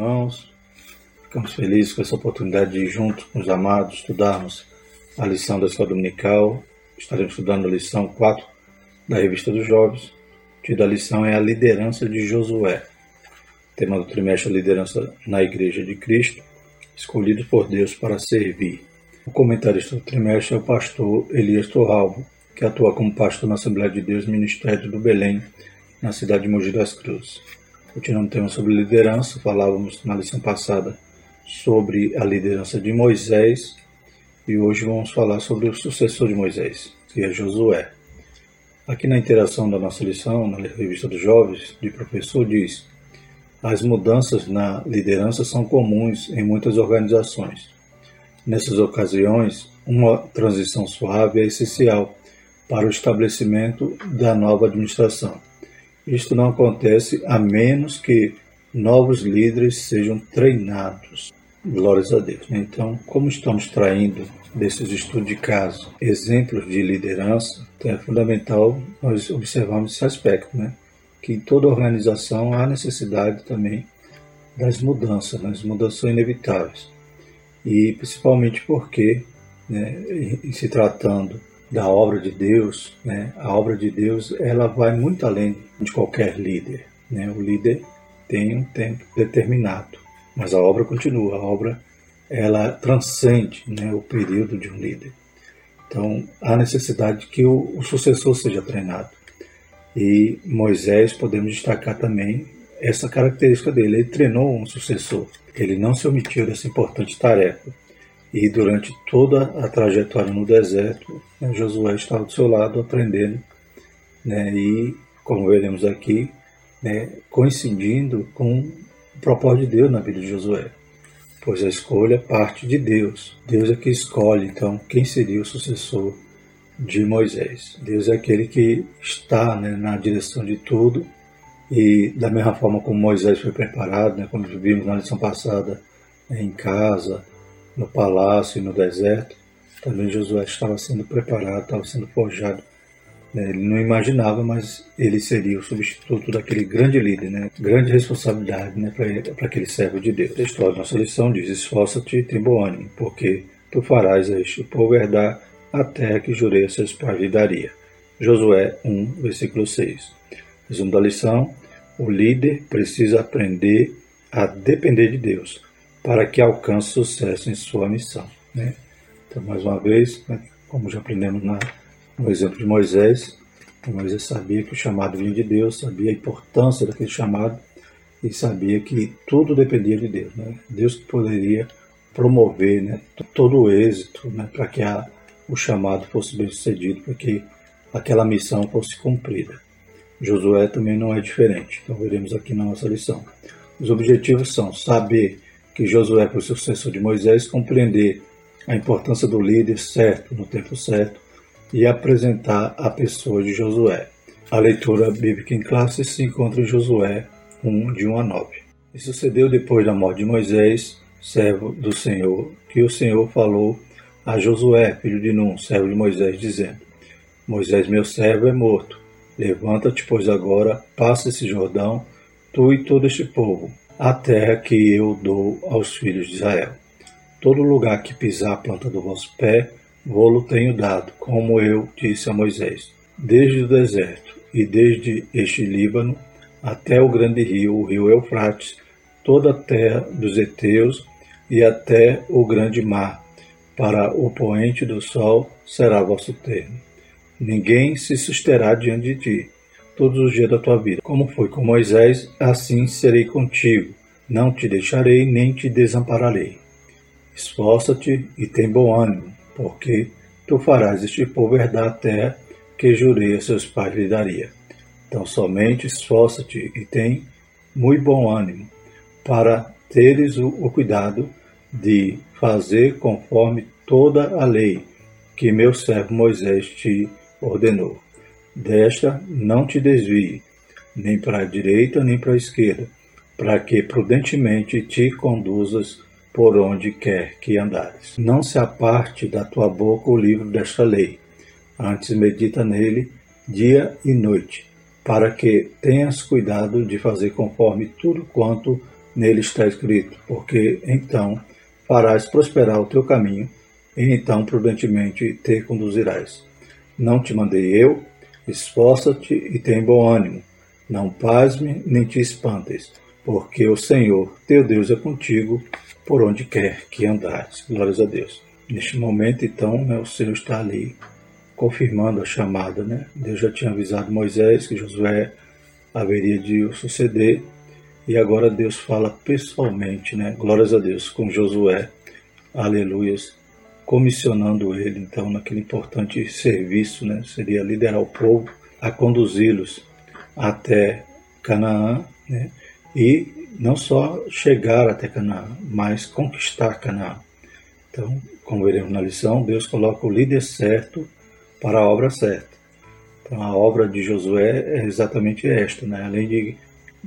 irmãos. Ficamos felizes com essa oportunidade de, junto com os amados, estudarmos a lição da escola dominical. Estaremos estudando a lição 4 da Revista dos Jovens. O título da lição é a liderança de Josué. O tema do trimestre é a liderança na Igreja de Cristo, escolhido por Deus para servir. O comentarista do trimestre é o pastor Elias Torralvo, que atua como pastor na Assembleia de Deus Ministério do Belém, na cidade de Mogi das Cruzes. Continuando o tema sobre liderança, falávamos na lição passada sobre a liderança de Moisés e hoje vamos falar sobre o sucessor de Moisés, que é Josué. Aqui na interação da nossa lição, na revista dos jovens, de professor diz: as mudanças na liderança são comuns em muitas organizações. Nessas ocasiões, uma transição suave é essencial para o estabelecimento da nova administração. Isto não acontece a menos que novos líderes sejam treinados. Glórias a Deus. Então, como estamos traindo desses estudos de caso exemplos de liderança, então é fundamental nós observarmos esse aspecto, né? que em toda organização há necessidade também das mudanças, né? as mudanças são inevitáveis. E principalmente porque, né, em se tratando da obra de Deus, né, a obra de Deus ela vai muito além de qualquer líder. Né? O líder tem um tempo determinado, mas a obra continua. A obra ela transcende né, o período de um líder. Então há necessidade que o, o sucessor seja treinado. E Moisés podemos destacar também essa característica dele. Ele treinou um sucessor. Ele não se omitiu dessa importante tarefa. E durante toda a trajetória no deserto, Josué estava do seu lado aprendendo, né, e, como veremos aqui, né, coincidindo com o propósito de Deus na vida de Josué. Pois a escolha parte de Deus. Deus é que escolhe, então, quem seria o sucessor de Moisés. Deus é aquele que está né, na direção de tudo e da mesma forma como Moisés foi preparado, né, como vimos na lição passada, né, em casa, no palácio e no deserto, também Josué estava sendo preparado, estava sendo forjado. Né? Ele não imaginava, mas ele seria o substituto daquele grande líder, né? grande responsabilidade né? para aquele servo de Deus. A história da nossa lição diz: Esforça-te e tem bom ânimo, porque tu farás a este povo herdar a terra que jurei a seus pais lhe daria. Josué 1, versículo 6. Resumo da lição: o líder precisa aprender a depender de Deus para que alcance sucesso em sua missão. Né? Então, mais uma vez, né, como já aprendemos na, no exemplo de Moisés, Moisés sabia que o chamado vinha de Deus, sabia a importância daquele chamado e sabia que tudo dependia de Deus. Né? Deus poderia promover né, todo o êxito né, para que a, o chamado fosse bem sucedido, para que aquela missão fosse cumprida. Josué também não é diferente, então veremos aqui na nossa lição. Os objetivos são saber que Josué, por sucessor de Moisés, compreender a importância do líder certo, no tempo certo, e apresentar a pessoa de Josué. A leitura bíblica em classe se encontra em Josué 1, de 1 a 9. E sucedeu depois da morte de Moisés, servo do Senhor, que o Senhor falou a Josué, filho de Num, servo de Moisés, dizendo: Moisés, meu servo, é morto. Levanta-te, pois agora, passa esse Jordão, tu e todo este povo, a terra que eu dou aos filhos de Israel. Todo lugar que pisar a planta do vosso pé, vou-lo tenho dado, como eu disse a Moisés. Desde o deserto e desde este Líbano até o grande rio, o rio Eufrates, toda a terra dos heteus e até o grande mar, para o poente do sol será vosso termo. Ninguém se susterá diante de ti todos os dias da tua vida. Como foi com Moisés, assim serei contigo. Não te deixarei nem te desampararei. Esforça-te e tem bom ânimo, porque tu farás este povo herdar a terra que jurei a seus pais lhe daria. Então somente esforça-te e tem muito bom ânimo, para teres o, o cuidado de fazer conforme toda a lei que meu servo Moisés te ordenou. Desta não te desvie, nem para a direita nem para a esquerda, para que prudentemente te conduzas por onde quer que andares. Não se aparte da tua boca o livro desta lei, antes medita nele dia e noite, para que tenhas cuidado de fazer conforme tudo quanto Nele está escrito: Porque então farás prosperar o teu caminho, e então prudentemente te conduzirás. Não te mandei eu? Esforça-te e tem bom ânimo. Não pasme nem te espantes, porque o Senhor, teu Deus, é contigo por onde quer que andares. Glórias a Deus. Neste momento, então, né, o Senhor está ali confirmando a chamada. Né? Deus já tinha avisado Moisés que Josué haveria de o suceder, e agora Deus fala pessoalmente, né? glórias a Deus, com Josué, aleluias, comissionando ele, então, naquele importante serviço, né? seria liderar o povo, a conduzi-los até Canaã, né? E não só chegar até Canaã, mas conquistar Canaã. Então, como veremos na lição, Deus coloca o líder certo para a obra certa. Então, a obra de Josué é exatamente esta, né? além de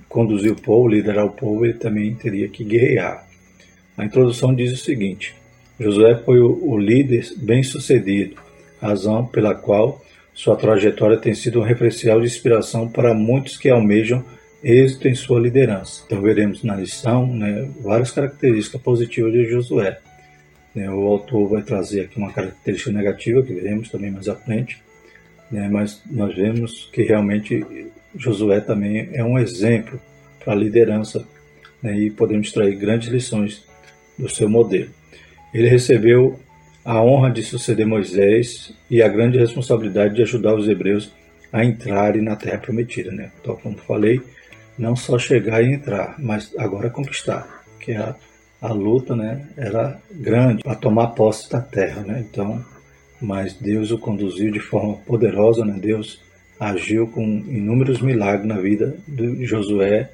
conduzir o povo, liderar o povo, ele também teria que guerrear. A introdução diz o seguinte: Josué foi o líder bem-sucedido, razão pela qual sua trajetória tem sido um referencial de inspiração para muitos que almejam êxito em sua liderança. Então veremos na lição né, várias características positivas de Josué. Né, o autor vai trazer aqui uma característica negativa que veremos também mais à frente, né, mas nós vemos que realmente Josué também é um exemplo para a liderança né, e podemos extrair grandes lições do seu modelo. Ele recebeu a honra de suceder Moisés e a grande responsabilidade de ajudar os hebreus a entrarem na terra prometida, né? Então, como falei, não só chegar e entrar, mas agora conquistar, que a, a luta, né, era grande para tomar posse da terra, né? Então, mas Deus o conduziu de forma poderosa, né? Deus agiu com inúmeros milagres na vida de Josué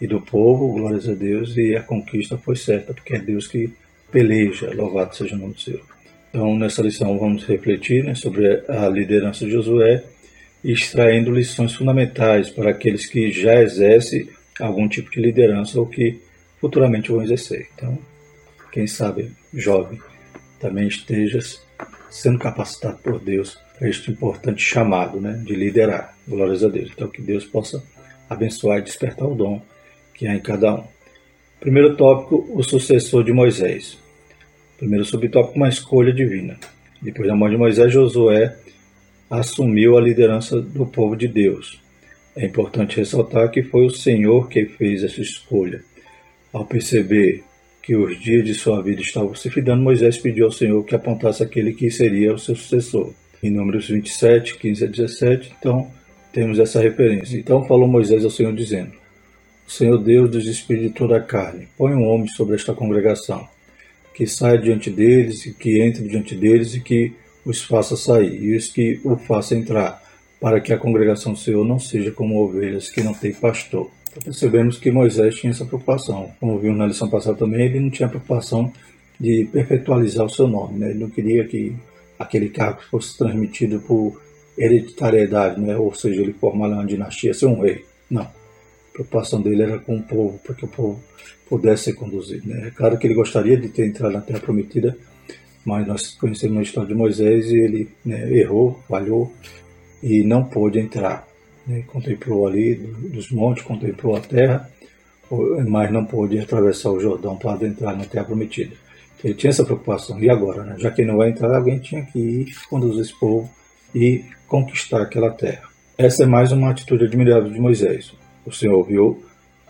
e do povo, glórias a Deus, e a conquista foi certa, porque é Deus que peleja, louvado seja o nome do Senhor. Então, nessa lição, vamos refletir né, sobre a liderança de Josué, extraindo lições fundamentais para aqueles que já exercem algum tipo de liderança ou que futuramente vão exercer. Então, quem sabe, jovem, também esteja sendo capacitado por Deus para este importante chamado né, de liderar. Glórias a Deus. Então, que Deus possa abençoar e despertar o dom que há em cada um. Primeiro tópico, o sucessor de Moisés. Primeiro subtópico, uma escolha divina. Depois da morte de Moisés, Josué assumiu a liderança do povo de Deus. É importante ressaltar que foi o Senhor que fez essa escolha. Ao perceber que os dias de sua vida estavam se fidando, Moisés pediu ao Senhor que apontasse aquele que seria o seu sucessor. Em Números 27, 15 a 17, então temos essa referência. Então falou Moisés ao Senhor dizendo: Senhor Deus dos espíritos de toda a carne, põe um homem sobre esta congregação que saia diante deles e que entre diante deles e que os faça sair, e os que o faça entrar, para que a congregação do Senhor não seja como ovelhas que não têm pastor. Então, percebemos que Moisés tinha essa preocupação. Como vimos na lição passada também, ele não tinha preocupação de perpetualizar o seu nome. Né? Ele não queria que aquele cargo fosse transmitido por hereditariedade, né? ou seja, ele formar uma dinastia, ser um rei. Não. A preocupação dele era com o povo, para que o povo pudesse ser conduzido. Né? É claro que ele gostaria de ter entrado na Terra Prometida, mas nós conhecemos a história de Moisés e ele né, errou, falhou e não pôde entrar. Né? Contemplou ali dos montes, contemplou a terra, mas não pôde atravessar o Jordão para entrar na Terra Prometida. Ele tinha essa preocupação. E agora? Né? Já que não vai entrar, alguém tinha que ir conduzir esse povo e conquistar aquela terra. Essa é mais uma atitude admirável de Moisés. O Senhor ouviu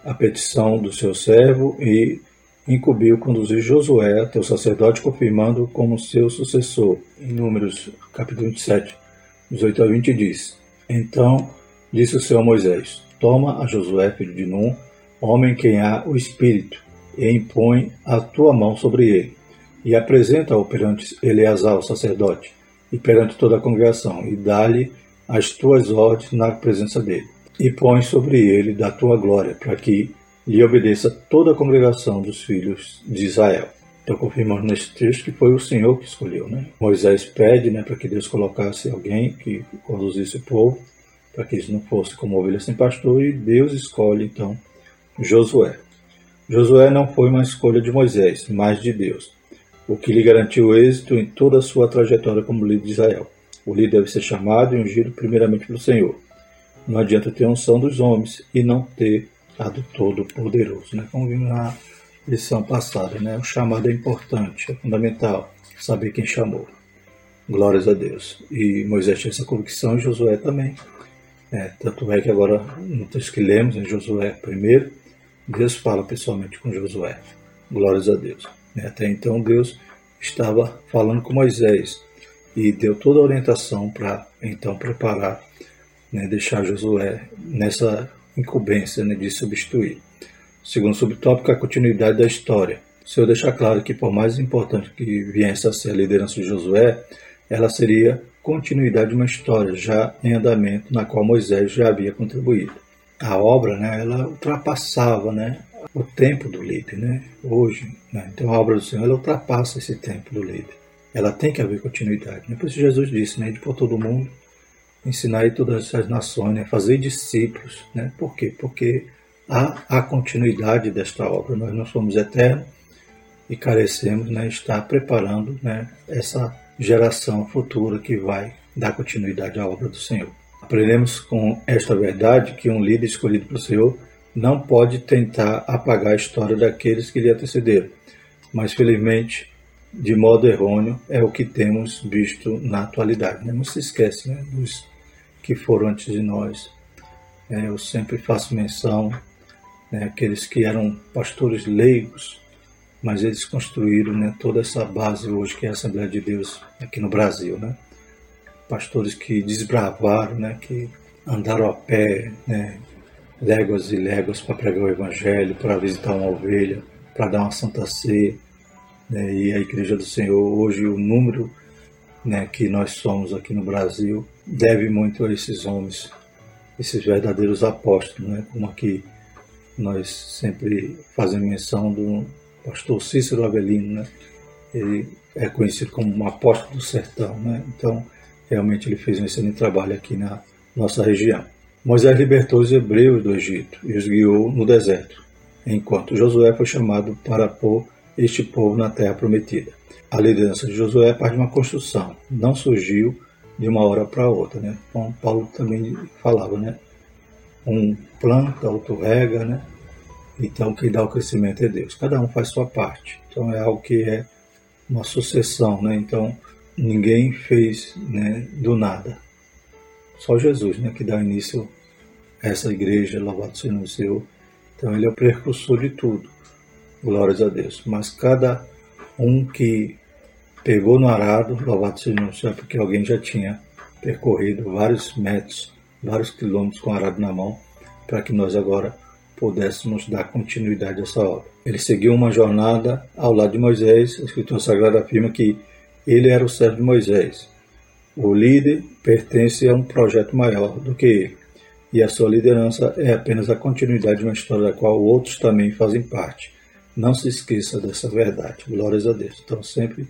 a petição do seu servo e incumbiu conduzir Josué o sacerdote, confirmando como seu sucessor. Em Números, capítulo 27, 18 a 20, diz: Então disse o Senhor Moisés: Toma a Josué, filho de Num, homem quem há o Espírito, e impõe a tua mão sobre ele, e apresenta-o perante Eleazar, o sacerdote, e perante toda a congregação, e dá-lhe as tuas ordens na presença dele e põe sobre ele da tua glória, para que lhe obedeça toda a congregação dos filhos de Israel. Então confirmamos nesse texto que foi o Senhor que escolheu. Né? Moisés pede né, para que Deus colocasse alguém que conduzisse o povo, para que eles não fossem como ovelhas sem pastor, e Deus escolhe então Josué. Josué não foi uma escolha de Moisés, mas de Deus, o que lhe garantiu êxito em toda a sua trajetória como líder de Israel. O líder deve ser chamado e ungido primeiramente pelo Senhor. Não adianta ter unção dos homens e não ter a do Todo-Poderoso, né? como vimos na lição passada. Né? O chamado é importante, é fundamental saber quem chamou. Glórias a Deus. E Moisés tinha essa convicção e Josué também. É, tanto é que agora, no texto que lemos, em Josué primeiro, Deus fala pessoalmente com Josué. Glórias a Deus. É, até então Deus estava falando com Moisés e deu toda a orientação para então preparar, né, deixar Josué nessa incumbência né, de substituir. Segundo subtópico, a continuidade da história. O Senhor deixa claro que, por mais importante que viesse a ser a liderança de Josué, ela seria continuidade de uma história já em andamento na qual Moisés já havia contribuído. A obra, né, ela ultrapassava, né, o tempo do líder, né? Hoje, né? então a obra do Senhor ela ultrapassa esse tempo do líder. Ela tem que haver continuidade. Né? Por isso Jesus disse, né, de por todo mundo, ensinar todas as nações, né, fazer discípulos, né? Por quê? Porque há a continuidade desta obra. Nós não somos eternos e carecemos, né, estar preparando, né, essa geração futura que vai dar continuidade à obra do Senhor. Aprendemos com esta verdade que um líder escolhido pelo Senhor não pode tentar apagar a história daqueles que lhe antecederam, mas felizmente, de modo errôneo, é o que temos visto na atualidade. Né? Não se esquece né, dos que foram antes de nós. É, eu sempre faço menção né, aqueles que eram pastores leigos, mas eles construíram né, toda essa base hoje que é a Assembleia de Deus aqui no Brasil, né? Pastores que desbravaram, né, que andaram a pé, né, léguas e léguas para pregar o Evangelho, para visitar uma ovelha, para dar uma santa ceia. Né? E a Igreja do Senhor, hoje, o número né, que nós somos aqui no Brasil, deve muito a esses homens, esses verdadeiros apóstolos, né? como aqui nós sempre fazemos menção do pastor Cícero Avelino, né? ele é conhecido como um apóstolo do sertão, né? então realmente ele fez um excelente trabalho aqui na nossa região. Moisés libertou os hebreus do Egito e os guiou no deserto, enquanto Josué foi chamado para pôr este povo na terra prometida. A liderança de Josué é parte de uma construção, não surgiu de uma hora para outra. Né? Então, Paulo também falava, né? um planta, outro rega, né? então quem dá o crescimento é Deus. Cada um faz sua parte. Então é algo que é uma sucessão, né? então ninguém fez né, do nada. Só Jesus né, que dá início essa igreja, louvado seja o Senhor. Então ele é o precursor de tudo. Glórias a Deus. Mas cada um que pegou no arado, louvado seja o Senhor, porque alguém já tinha percorrido vários metros, vários quilômetros com o arado na mão, para que nós agora pudéssemos dar continuidade a essa obra. Ele seguiu uma jornada ao lado de Moisés, a Escritura Sagrada afirma que ele era o servo de Moisés. O líder pertence a um projeto maior do que ele e a sua liderança é apenas a continuidade de uma história da qual outros também fazem parte. Não se esqueça dessa verdade. Glórias a Deus. Então sempre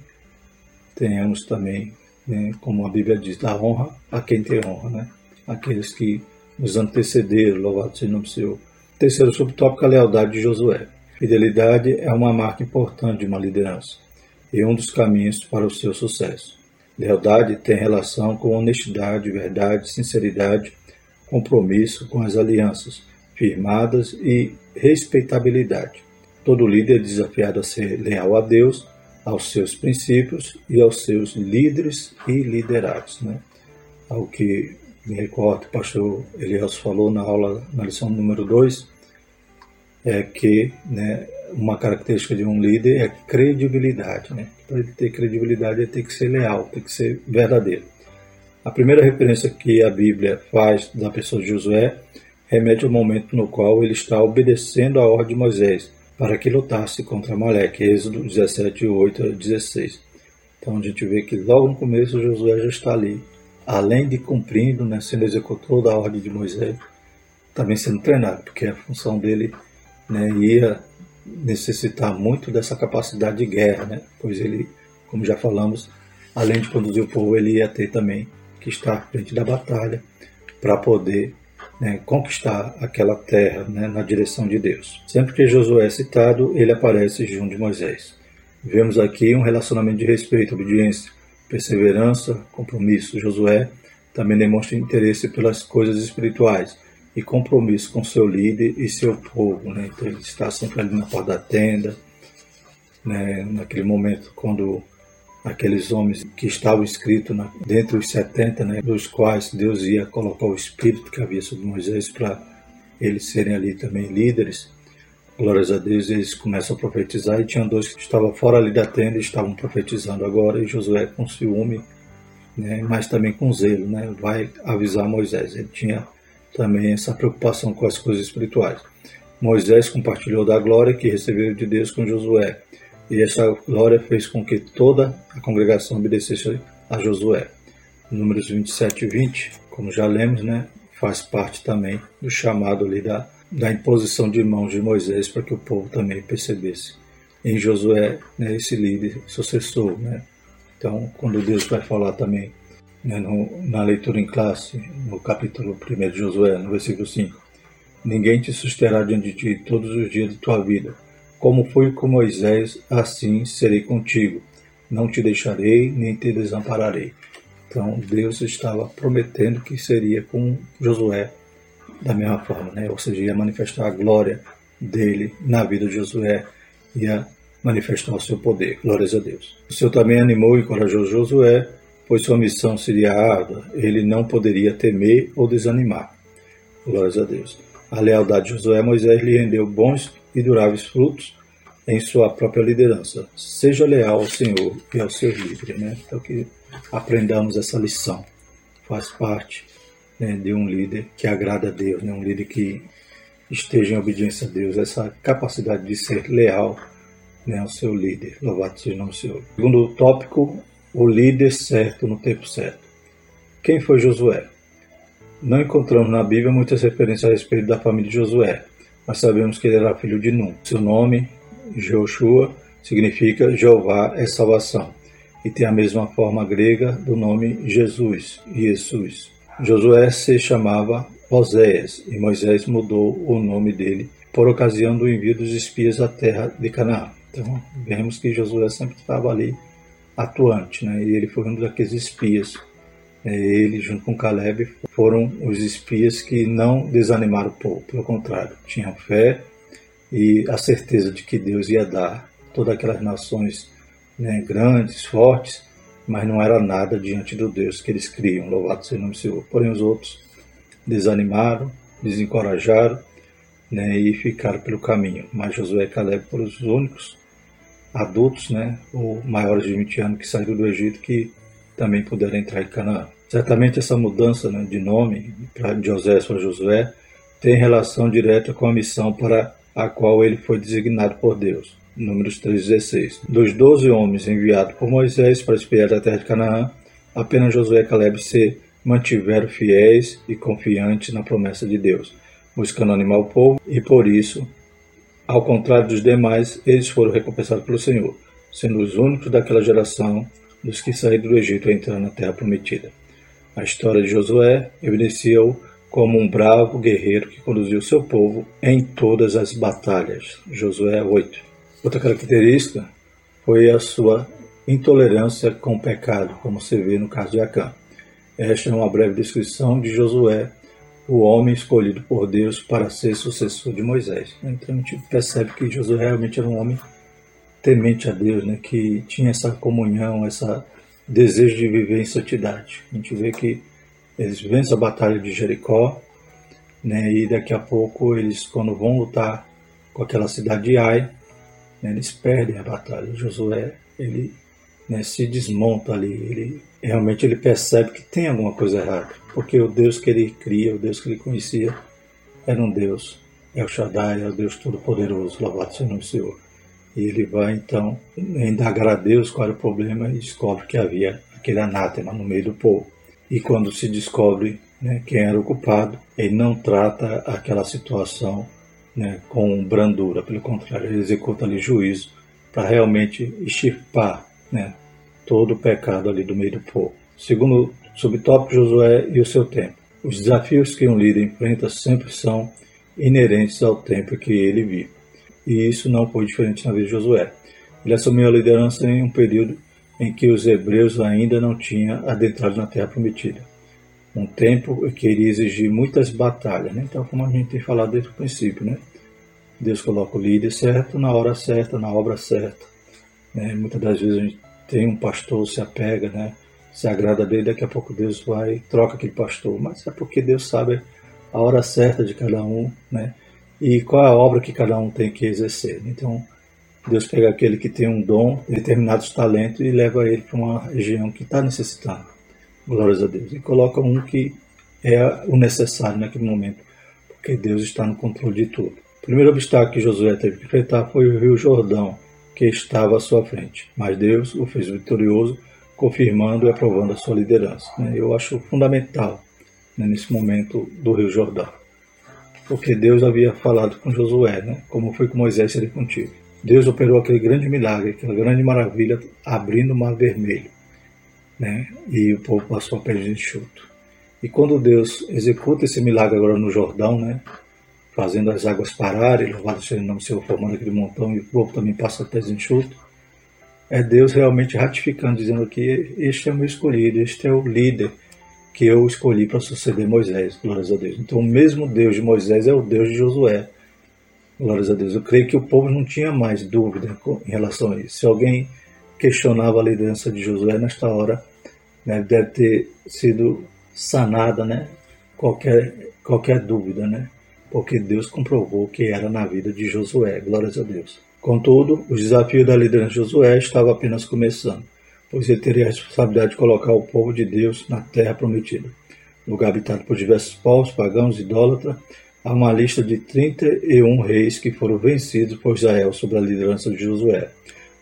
tenhamos também, né, como a Bíblia diz, da honra a quem tem honra, né? Aqueles que nos antecederam, louvado seja o nome do Senhor. Terceiro subtópico, a lealdade de Josué. Fidelidade é uma marca importante de uma liderança e um dos caminhos para o seu sucesso. Lealdade tem relação com honestidade, verdade, sinceridade, compromisso com as alianças firmadas e respeitabilidade. Todo líder é desafiado a ser leal a Deus, aos seus princípios e aos seus líderes e liderados. Né? Ao que me recordo, o pastor Elias falou na aula, na lição número 2, é que né, uma característica de um líder é credibilidade. Né? Para ele ter credibilidade, ele tem que ser leal, tem que ser verdadeiro. A primeira referência que a Bíblia faz da pessoa de Josué remete ao momento no qual ele está obedecendo a ordem de Moisés para que lutasse contra Maleque, Êxodo 17, 8 a 16. Então a gente vê que logo no começo Josué já está ali, além de cumprindo, né, sendo executor da ordem de Moisés, também sendo treinado, porque a função dele né, ia necessitar muito dessa capacidade de guerra, né, pois ele, como já falamos, além de conduzir o povo, ele ia ter também que está à frente da batalha para poder né, conquistar aquela terra né, na direção de Deus. Sempre que Josué é citado, ele aparece junto de Moisés. Vemos aqui um relacionamento de respeito, obediência, perseverança, compromisso. Josué também demonstra interesse pelas coisas espirituais e compromisso com seu líder e seu povo. Né? Então ele está sempre ali na porta da tenda, né? naquele momento quando aqueles homens que estavam escritos na, dentre os 70, né, dos quais Deus ia colocar o Espírito que havia sobre Moisés para eles serem ali também líderes. Glórias a Deus, eles começam a profetizar e tinham dois que estavam fora ali da tenda e estavam profetizando agora, e Josué com ciúme, né, mas também com zelo, né, vai avisar Moisés. Ele tinha também essa preocupação com as coisas espirituais. Moisés compartilhou da glória que recebeu de Deus com Josué, e essa glória fez com que toda a congregação obedecesse a Josué. Números 27 e 20, como já lemos, né, faz parte também do chamado ali da, da imposição de mãos de Moisés para que o povo também percebesse em Josué né, esse líder sucessor. Né? Então, quando Deus vai falar também né, no, na leitura em classe, no capítulo 1 de Josué, no versículo 5, Ninguém te susterá diante de ti todos os dias de tua vida. Como fui com Moisés, assim serei contigo. Não te deixarei, nem te desampararei. Então Deus estava prometendo que seria com Josué da mesma forma, né? ou seja, ia manifestar a glória dele na vida de Josué, ia manifestar o seu poder. Glórias a Deus. O Senhor também animou e encorajou Josué, pois sua missão seria árdua, ele não poderia temer ou desanimar. Glórias a Deus. A lealdade de Josué Moisés lhe rendeu bons e duráveis frutos em sua própria liderança. Seja leal ao Senhor e aos seus líderes. Né? Então, que aprendamos essa lição. Faz parte né, de um líder que agrada a Deus, né? um líder que esteja em obediência a Deus, essa capacidade de ser leal né, ao seu líder. Louvado seja o nome do Senhor. Segundo tópico, o líder certo no tempo certo. Quem foi Josué? Não encontramos na Bíblia muitas referências a respeito da família de Josué, mas sabemos que ele era filho de Num. Seu nome, Joshua, significa Jeová é salvação e tem a mesma forma grega do nome Jesus, Jesus. Josué se chamava Oséias e Moisés mudou o nome dele por ocasião do envio dos espias à terra de Canaã. Então, vemos que Josué sempre estava ali atuante, né? E ele foi um daqueles espias. É, ele, junto com Caleb, foram os espias que não desanimaram o povo, pelo contrário, tinham fé e a certeza de que Deus ia dar todas aquelas nações né, grandes, fortes, mas não era nada diante do Deus que eles criam. Louvado seja o nome do Senhor. Porém, os outros desanimaram, desencorajaram né, e ficaram pelo caminho. Mas Josué e Caleb foram os únicos adultos, né, ou maiores de 20 anos, que saíram do Egito, que também puderam entrar em Canaã. Certamente essa mudança né, de nome de José para Josué tem relação direta com a missão para a qual ele foi designado por Deus. Números 3,16. Dos doze homens enviados por Moisés para espiar a terra de Canaã, apenas Josué e Caleb se mantiveram fiéis e confiantes na promessa de Deus, buscando animar o povo, e por isso, ao contrário dos demais, eles foram recompensados pelo Senhor, sendo os únicos daquela geração dos que saíram do Egito a entrar na terra prometida. A história de Josué evidencia-o como um bravo guerreiro que conduziu seu povo em todas as batalhas. Josué 8. Outra característica foi a sua intolerância com o pecado, como se vê no caso de Acã. Esta é uma breve descrição de Josué, o homem escolhido por Deus para ser sucessor de Moisés. Então a gente percebe que Josué realmente era um homem temente a Deus, né, que tinha essa comunhão, esse desejo de viver em santidade. A gente vê que eles vencem a batalha de Jericó, né, e daqui a pouco eles, quando vão lutar com aquela cidade de Ai, né, eles perdem a batalha. Josué ele né, se desmonta ali, ele realmente ele percebe que tem alguma coisa errada, porque o Deus que ele cria, o Deus que ele conhecia, era um Deus, é o Shaddai, é o Deus Todo-Poderoso, louvado seja o nome do Senhor. E ele vai então indagar a Deus qual era o problema e descobre que havia aquele anátema no meio do povo. E quando se descobre né, quem era o culpado, ele não trata aquela situação né, com brandura, pelo contrário, ele executa ali juízo para realmente extirpar né, todo o pecado ali do meio do povo. Segundo subtópico, Josué e o seu tempo. Os desafios que um líder enfrenta sempre são inerentes ao tempo que ele vive. E isso não foi diferente na vida de Josué. Ele assumiu a liderança em um período em que os hebreus ainda não tinham adentrado na terra prometida. um tempo que iria exigir muitas batalhas. Né? Então, como a gente tem falado desde o princípio, né? Deus coloca o líder certo, na hora certa, na obra certa. Né? Muitas das vezes a gente tem um pastor, se apega, né? se agrada dele, daqui a pouco Deus vai troca aquele pastor. Mas é porque Deus sabe a hora certa de cada um, né? E qual é a obra que cada um tem que exercer. Então, Deus pega aquele que tem um dom, determinados talentos e leva ele para uma região que está necessitando. Glórias a Deus. E coloca um que é o necessário naquele momento, porque Deus está no controle de tudo. O primeiro obstáculo que Josué teve que enfrentar foi o rio Jordão, que estava à sua frente. Mas Deus o fez vitorioso confirmando e aprovando a sua liderança. Né? Eu acho fundamental né, nesse momento do Rio Jordão, porque Deus havia falado com Josué, né, como foi com Moisés seria contigo. Deus operou aquele grande milagre, aquela grande maravilha, abrindo o mar vermelho, né, e o povo passou a pé de enxuto. E quando Deus executa esse milagre agora no Jordão, né, fazendo as águas pararem, louvado seja o nome do Senhor, formando aquele montão, e o povo também passa a pé de enxuto, é Deus realmente ratificando, dizendo que este é o meu escolhido, este é o líder que eu escolhi para suceder Moisés, glórias a Deus. Então, o mesmo Deus de Moisés é o Deus de Josué, glórias a Deus. Eu creio que o povo não tinha mais dúvida em relação a isso. Se alguém questionava a liderança de Josué nesta hora, né, deve ter sido sanada, né, qualquer, qualquer dúvida, né, porque Deus comprovou que era na vida de Josué, glórias a Deus. Contudo, o desafio da liderança de Josué estava apenas começando, pois ele teria a responsabilidade de colocar o povo de Deus na terra prometida. Lugar habitado por diversos povos, pagãos e idólatras, há uma lista de 31 reis que foram vencidos por Israel sob a liderança de Josué,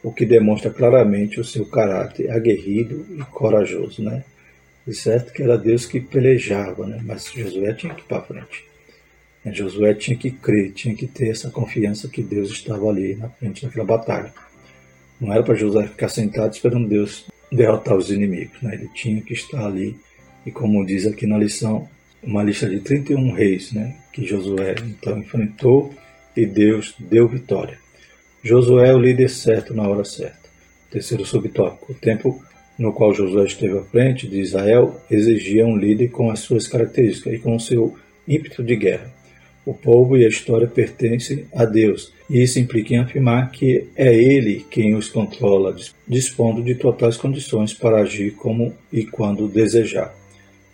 o que demonstra claramente o seu caráter aguerrido e corajoso. Né? De certo que era Deus que pelejava, né? mas Josué tinha que ir para frente. Josué tinha que crer, tinha que ter essa confiança que Deus estava ali na frente daquela batalha. Não era para Josué ficar sentado esperando Deus derrotar os inimigos, né? ele tinha que estar ali. E como diz aqui na lição, uma lista de 31 reis né? que Josué então enfrentou e Deus deu vitória. Josué é o líder certo na hora certa. Terceiro subtópico: o tempo no qual Josué esteve à frente de Israel exigia um líder com as suas características e com o seu ímpeto de guerra. O povo e a história pertencem a Deus, e isso implica em afirmar que é Ele quem os controla, dispondo de totais condições para agir como e quando desejar.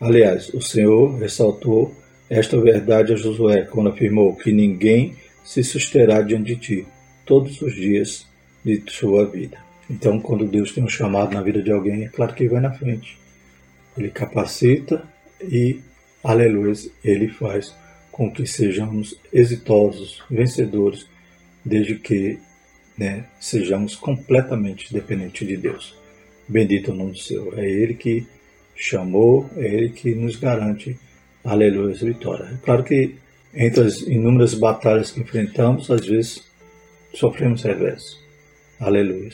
Aliás, o Senhor ressaltou esta verdade a Josué quando afirmou que ninguém se susterá diante de ti todos os dias de sua vida. Então, quando Deus tem um chamado na vida de alguém, é claro que ele vai na frente. Ele capacita e, aleluia, ele faz com que sejamos exitosos, vencedores, desde que né, sejamos completamente dependentes de Deus. Bendito o nome do Senhor. É Ele que chamou, é Ele que nos garante, aleluia, a vitória. É claro que entre as inúmeras batalhas que enfrentamos, às vezes sofremos revés, aleluia.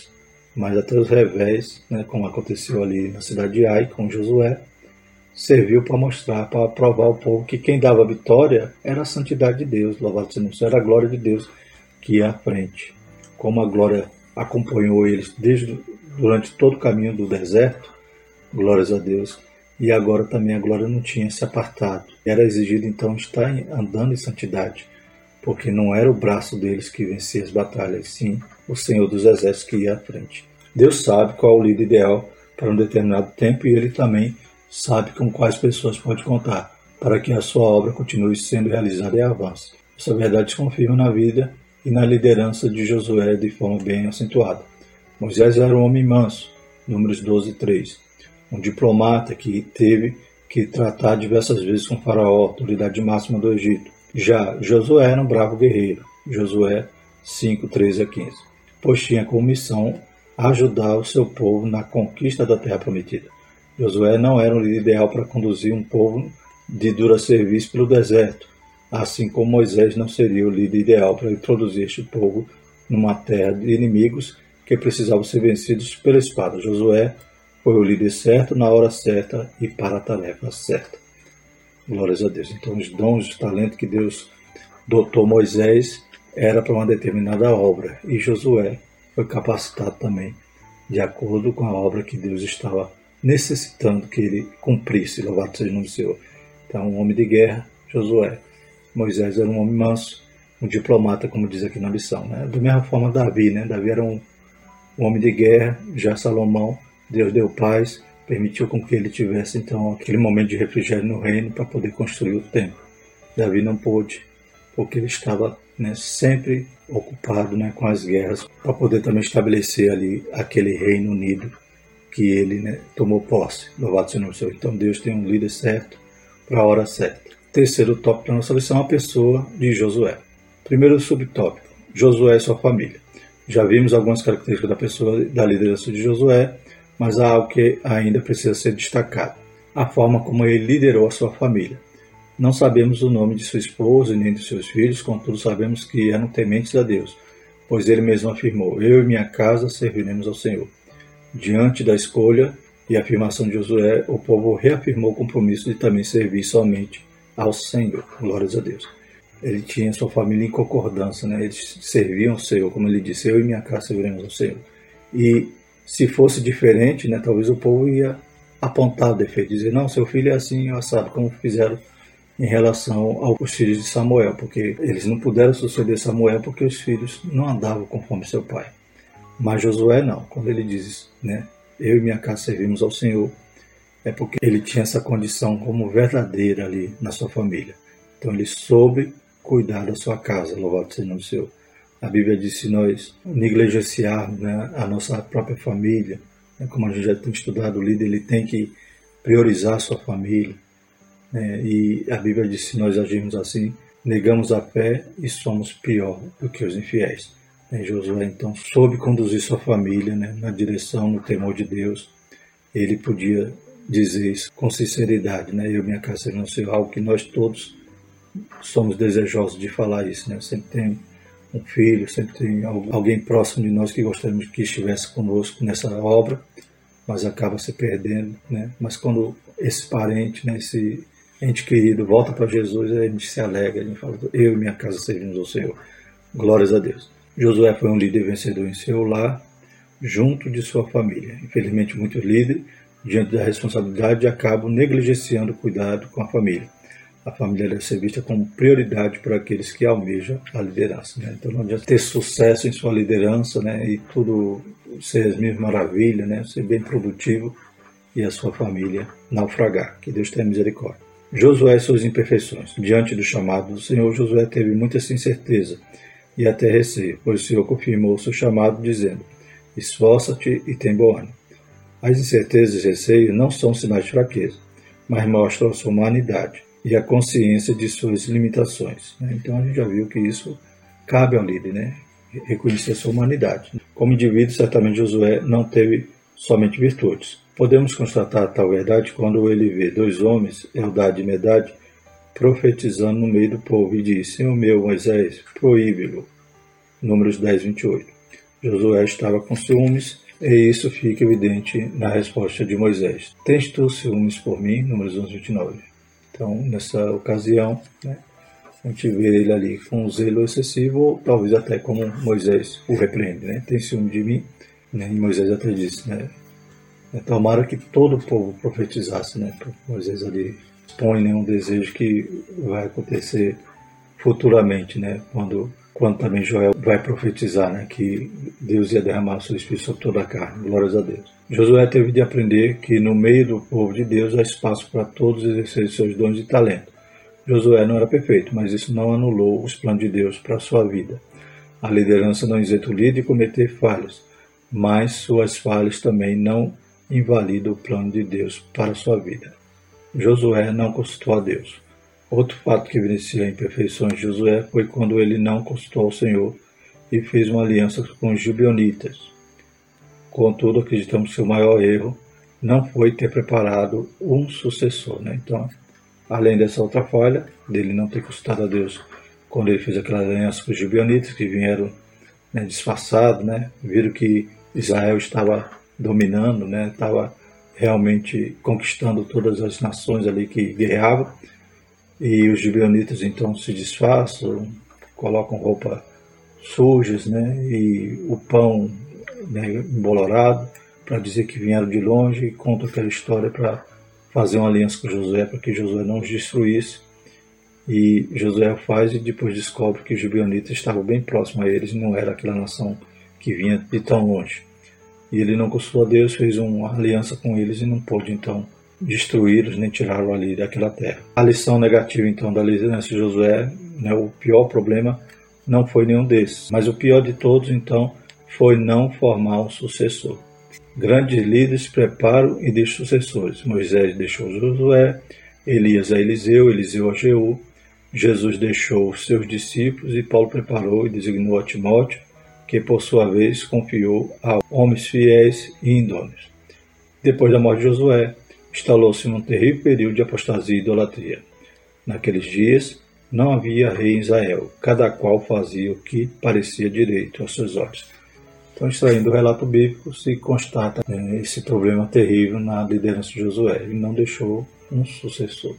Mas até os revés, né, como aconteceu ali na cidade de Ai com Josué, serviu para mostrar, para provar ao povo que quem dava vitória era a santidade de Deus, louvado seja o era a glória de Deus que ia à frente. Como a glória acompanhou eles desde durante todo o caminho do deserto, glórias a Deus, e agora também a glória não tinha se apartado. Era exigido então estar andando em santidade, porque não era o braço deles que vencia as batalhas, sim o Senhor dos Exércitos que ia à frente. Deus sabe qual é o líder ideal para um determinado tempo e ele também sabe com quais pessoas pode contar para que a sua obra continue sendo realizada e avance. Essa verdade se confirma na vida e na liderança de Josué de forma bem acentuada. Moisés era um homem manso, números 12 e 3, um diplomata que teve que tratar diversas vezes com Faraó, autoridade máxima do Egito. Já Josué era um bravo guerreiro, Josué 5, 13 a 15, pois tinha como missão ajudar o seu povo na conquista da terra prometida. Josué não era o líder ideal para conduzir um povo de dura serviço pelo deserto, assim como Moisés não seria o líder ideal para introduzir este povo numa terra de inimigos que precisavam ser vencidos pela espada. Josué foi o líder certo na hora certa e para a tarefa certa. Glórias a Deus. Então, os dons, os talentos que Deus dotou Moisés era para uma determinada obra e Josué foi capacitado também de acordo com a obra que Deus estava necessitando que ele cumprisse, louvado seja o nome do Senhor. Então, um homem de guerra, Josué. Moisés era um homem manso, um diplomata, como diz aqui na lição. Né? Da mesma forma, Davi, né? Davi era um, um homem de guerra, já Salomão, Deus deu paz, permitiu com que ele tivesse então aquele momento de refrigério no reino para poder construir o templo. Davi não pôde, porque ele estava né, sempre ocupado né, com as guerras, para poder também estabelecer ali aquele reino unido que ele né, tomou posse. Louvado seja o Senhor. Então Deus tem um líder certo para a hora certa. Terceiro tópico da nossa lição, a pessoa de Josué. Primeiro subtópico, Josué e sua família. Já vimos algumas características da pessoa da liderança de Josué, mas há algo que ainda precisa ser destacado: a forma como ele liderou a sua família. Não sabemos o nome de sua esposa nem de seus filhos, contudo sabemos que eram tementes a Deus, pois ele mesmo afirmou: Eu e minha casa serviremos ao Senhor. Diante da escolha e afirmação de Josué, o povo reafirmou o compromisso de também servir somente ao Senhor. Glórias a Deus. Ele tinha sua família em concordância, né? eles serviam ao Senhor, como ele disse: Eu e minha casa serviremos ao Senhor. E se fosse diferente, né, talvez o povo ia apontar o defeito, dizer: Não, seu filho é assim, assado, como fizeram em relação aos filhos de Samuel, porque eles não puderam suceder Samuel porque os filhos não andavam conforme seu pai. Mas Josué não, quando ele diz, né, eu e minha casa servimos ao Senhor, é porque ele tinha essa condição como verdadeira ali na sua família. Então ele soube cuidar da sua casa, louvado seja o nome do Senhor. A Bíblia diz se nós negligenciarmos né, a nossa própria família, né, como a gente já tem estudado, o líder ele tem que priorizar a sua família, é, e a Bíblia diz: se nós agirmos assim, negamos a fé e somos pior do que os infiéis. É, Josué então soube conduzir sua família né, na direção, no temor de Deus. Ele podia dizer isso com sinceridade, né? Eu minha casa não sei algo que nós todos somos desejosos de falar isso, né? Sempre tem um filho, sempre tem alguém próximo de nós que gostaríamos que estivesse conosco nessa obra, mas acaba se perdendo, né? Mas quando esse parente, né, esse ente querido volta para Jesus, a gente se alegra, a gente fala, eu e minha casa servimos ao Senhor. Glórias a Deus. Josué foi um líder vencedor em seu lar, junto de sua família. Infelizmente, muitos líderes, diante da responsabilidade, acabam negligenciando o cuidado com a família. A família deve ser vista como prioridade para aqueles que almejam a liderança. Né? Então, não adianta ter sucesso em sua liderança né? e tudo ser as mil maravilhas, né? ser bem produtivo e a sua família naufragar. Que Deus tenha misericórdia. Josué e suas imperfeições. Diante do chamado do Senhor, Josué teve muita incerteza e até receio, pois o Senhor confirmou seu chamado, dizendo: Esforça-te e tem bom ânimo. As incertezas e receios não são sinais de fraqueza, mas mostram sua humanidade e a consciência de suas limitações. Né? Então a gente já viu que isso cabe ao líder, né? reconhecer sua humanidade. Como indivíduo, certamente Josué não teve somente virtudes, Podemos constatar tal verdade quando ele vê dois homens, Eldade e Medade, profetizando no meio do povo e diz: Senhor meu Moisés, proíbe-lo. Números 10, 28. Josué estava com ciúmes e isso fica evidente na resposta de Moisés: Tens tu ciúmes por mim? Números 11, 29. Então, nessa ocasião, né, a gente vê ele ali com um zelo excessivo, ou talvez até como Moisés o repreende: né? Tem ciúme de mim? Né? E Moisés até disse: né? Tomara que todo o povo profetizasse, né? Moisés ali expõe né, um desejo que vai acontecer futuramente, né? Quando, quando também Joel vai profetizar, né? Que Deus ia derramar o seu Espírito sobre toda a carne. Glórias a Deus. Josué teve de aprender que no meio do povo de Deus há espaço para todos exercerem seus dons e talento. Josué não era perfeito, mas isso não anulou os planos de Deus para a sua vida. A liderança não isenta o líder de cometer falhas, mas suas falhas também não invalida o plano de Deus para a sua vida. Josué não consultou a Deus. Outro fato que evidencia a imperfeição de Josué foi quando ele não consultou ao Senhor e fez uma aliança com os gibeonitas. Contudo, acreditamos que o maior erro não foi ter preparado um sucessor. Né? Então, além dessa outra falha, dele não ter consultado a Deus quando ele fez aquela aliança com os gibeonitas, que vieram né, disfarçados, né? viram que Israel estava dominando, né? Estava realmente conquistando todas as nações ali que guerreavam. E os gibeonitas então se disfarçam, colocam roupa sujas, né? E o pão né, embolorado, para dizer que vieram de longe e contam aquela história para fazer uma aliança com Josué para que Josué não os destruísse. E Josué faz e depois descobre que os gibeonitas estavam bem próximos a eles não era aquela nação que vinha de tão longe. E ele não consultou a Deus, fez uma aliança com eles e não pôde então destruí-los nem tirá-los ali daquela terra. A lição negativa então da liderança de Josué, né, o pior problema não foi nenhum desses, mas o pior de todos então foi não formar um sucessor. Grandes líderes preparam e deixam sucessores. Moisés deixou Josué, Elias a Eliseu, Eliseu a Jeú, Jesus deixou seus discípulos e Paulo preparou e designou a Timóteo, que por sua vez confiou a homens fiéis e idôneos. Depois da morte de Josué, instalou-se num terrível período de apostasia e idolatria. Naqueles dias, não havia rei em Israel, cada qual fazia o que parecia direito aos seus olhos. Então, extraindo o relato bíblico, se constata né, esse problema terrível na liderança de Josué. Ele não deixou um sucessor.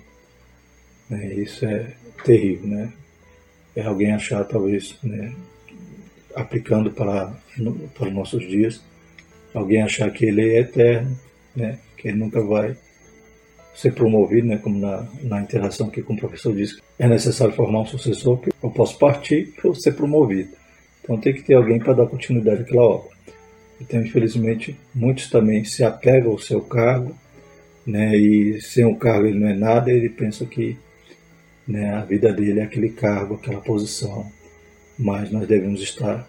Né, isso é terrível, né? É alguém achar, talvez, né, aplicando para, para os nossos dias, alguém achar que ele é eterno, né, que ele nunca vai ser promovido, né, como na, na interação aqui com o professor disse, é necessário formar um sucessor, que eu posso partir ou ser promovido. Então tem que ter alguém para dar continuidade àquela obra. Então, infelizmente, muitos também se apegam ao seu cargo, né, e sem o cargo ele não é nada, ele pensa que né, a vida dele é aquele cargo, aquela posição. Mas nós devemos estar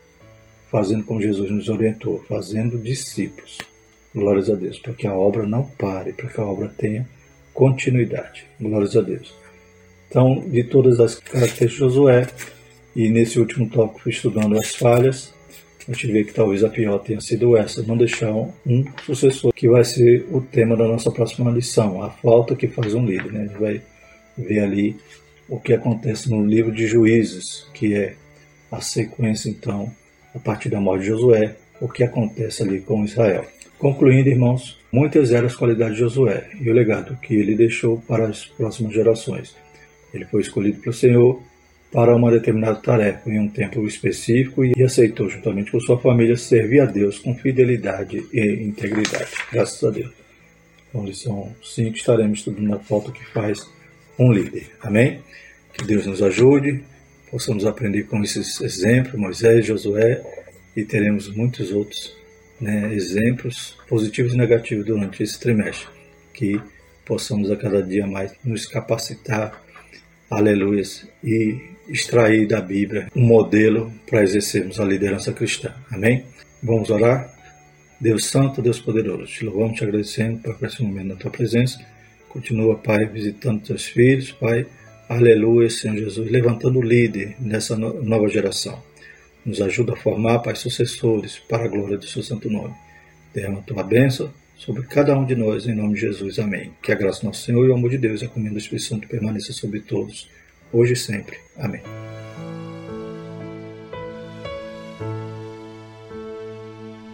fazendo como Jesus nos orientou, fazendo discípulos. Glórias a Deus, para que a obra não pare, para que a obra tenha continuidade. Glórias a Deus. Então, de todas as características de Josué, e nesse último tópico, estudando as falhas, a gente vê que talvez a pior tenha sido essa, não deixar um sucessor, que vai ser o tema da nossa próxima lição, a falta que faz um líder. Né? A gente vai ver ali o que acontece no livro de Juízes, que é a sequência, então, a partir da morte de Josué, o que acontece ali com Israel. Concluindo, irmãos, muitas eram as qualidades de Josué e o legado que ele deixou para as próximas gerações. Ele foi escolhido pelo Senhor para uma determinada tarefa em um tempo específico e aceitou, juntamente com sua família, servir a Deus com fidelidade e integridade. Graças a Deus. Então, lição 5, estaremos estudando a falta que faz um líder. Amém? Que Deus nos ajude, possamos aprender com esses exemplos, Moisés, Josué, e teremos muitos outros né, exemplos positivos e negativos durante esse trimestre, que possamos a cada dia mais nos capacitar, aleluia, e extrair da Bíblia um modelo para exercermos a liderança cristã. Amém? Vamos orar? Deus Santo, Deus Poderoso, te louvamos, te agradecendo por esse momento na tua presença. Continua, Pai, visitando teus filhos, Pai. Aleluia, Senhor Jesus, levantando o líder nessa nova geração. Nos ajuda a formar, Pai, sucessores para a glória do seu santo nome. Derrama a tua bênção sobre cada um de nós, em nome de Jesus. Amém. Que a graça do nosso Senhor e o amor de Deus e a comunhão do Espírito Santo permaneça sobre todos, hoje e sempre. Amém.